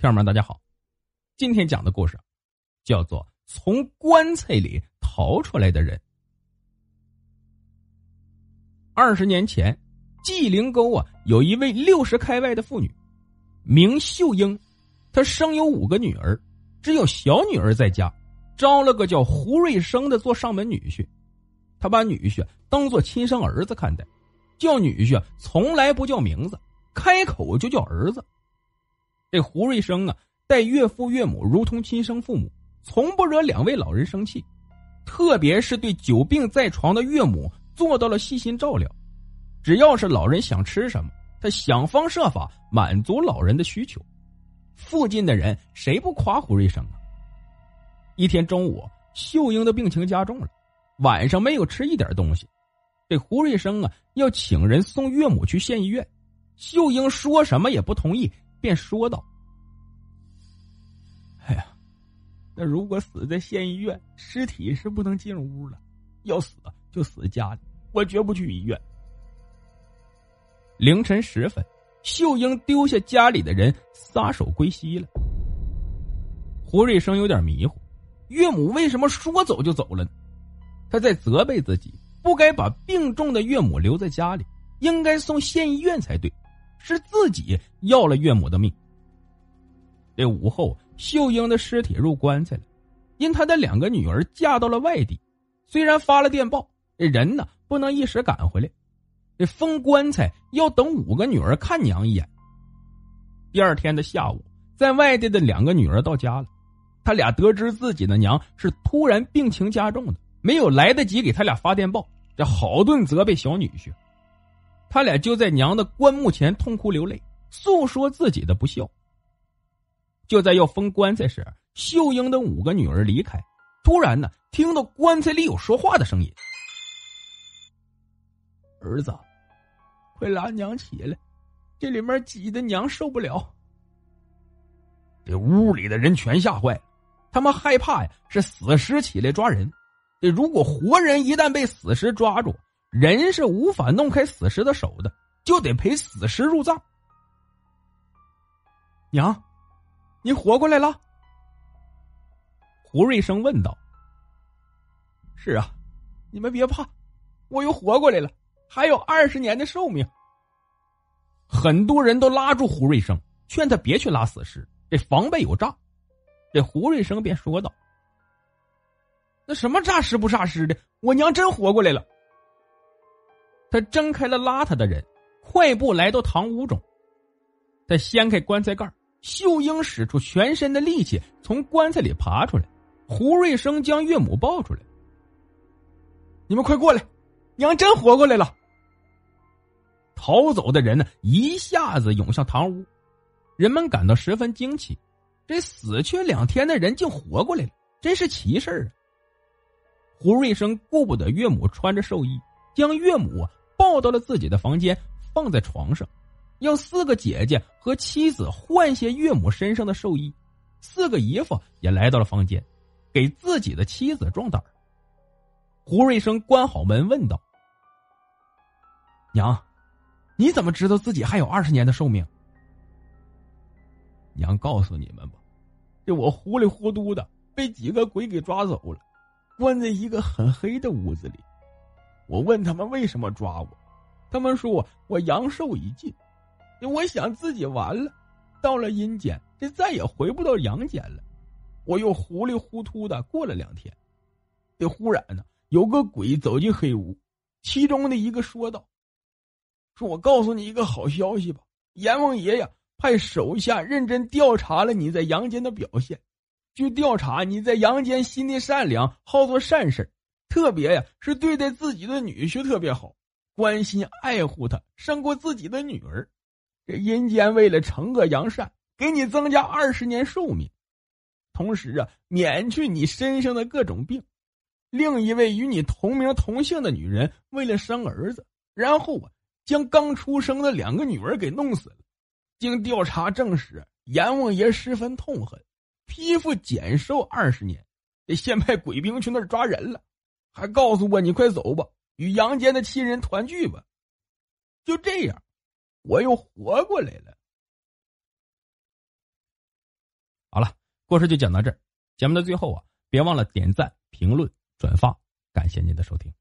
听友们，大家好，今天讲的故事叫做。从棺材里逃出来的人。二十年前，纪灵沟啊，有一位六十开外的妇女，名秀英，她生有五个女儿，只有小女儿在家，招了个叫胡瑞生的做上门女婿。他把女婿当做亲生儿子看待，叫女婿从来不叫名字，开口就叫儿子。这胡瑞生啊，待岳父岳母如同亲生父母。从不惹两位老人生气，特别是对久病在床的岳母做到了细心照料。只要是老人想吃什么，他想方设法满足老人的需求。附近的人谁不夸胡瑞生啊？一天中午，秀英的病情加重了，晚上没有吃一点东西。这胡瑞生啊，要请人送岳母去县医院。秀英说什么也不同意，便说道。哎呀那如果死在县医院，尸体是不能进屋了，要死就死家里，我绝不去医院。凌晨时分，秀英丢下家里的人，撒手归西了。胡瑞生有点迷糊，岳母为什么说走就走了呢？他在责备自己，不该把病重的岳母留在家里，应该送县医院才对，是自己要了岳母的命。这午后。秀英的尸体入棺材了，因她的两个女儿嫁到了外地，虽然发了电报，这人呢不能一时赶回来，这封棺材要等五个女儿看娘一眼。第二天的下午，在外地的两个女儿到家了，他俩得知自己的娘是突然病情加重的，没有来得及给他俩发电报，这好顿责备小女婿，他俩就在娘的棺木前痛哭流泪，诉说自己的不孝。就在要封棺材时，秀英的五个女儿离开，突然呢，听到棺材里有说话的声音：“儿子，快拉娘起来，这里面挤的娘受不了。”这屋里的人全吓坏了，他们害怕呀，是死尸起来抓人。这如果活人一旦被死尸抓住，人是无法弄开死尸的手的，就得陪死尸入葬。娘。你活过来了？胡瑞生问道。“是啊，你们别怕，我又活过来了，还有二十年的寿命。”很多人都拉住胡瑞生，劝他别去拉死尸，这防备有诈。这胡瑞生便说道：“那什么诈尸不诈尸的，我娘真活过来了。”他挣开了拉他的人，快步来到堂屋中，他掀开棺材盖秀英使出全身的力气从棺材里爬出来，胡瑞生将岳母抱出来。你们快过来，娘真活过来了。逃走的人呢，一下子涌向堂屋，人们感到十分惊奇，这死去两天的人竟活过来了，真是奇事啊！胡瑞生顾不得岳母穿着寿衣，将岳母抱到了自己的房间，放在床上。要四个姐姐和妻子换些岳母身上的寿衣，四个姨夫也来到了房间，给自己的妻子壮胆胡瑞生关好门，问道：“娘，你怎么知道自己还有二十年的寿命？”娘告诉你们吧，这我糊里糊涂的被几个鬼给抓走了，关在一个很黑的屋子里。我问他们为什么抓我，他们说我阳寿已尽。我想自己完了，到了阴间，这再也回不到阳间了。我又糊里糊涂的过了两天，这忽然呢，有个鬼走进黑屋，其中的一个说道：“说我告诉你一个好消息吧，阎王爷呀，派手下认真调查了你在阳间的表现。据调查，你在阳间心地善良，好做善事特别呀是对待自己的女婿特别好，关心爱护他胜过自己的女儿。”这阴间为了惩恶扬善，给你增加二十年寿命，同时啊，免去你身上的各种病。另一位与你同名同姓的女人，为了生儿子，然后啊，将刚出生的两个女儿给弄死了。经调查证实，阎王爷十分痛恨，批复减寿二十年，得先派鬼兵去那儿抓人了。还告诉我：“你快走吧，与阳间的亲人团聚吧。”就这样，我又活过来了。好了，故事就讲到这儿。节目的最后啊，别忘了点赞、评论。转发，感谢您的收听。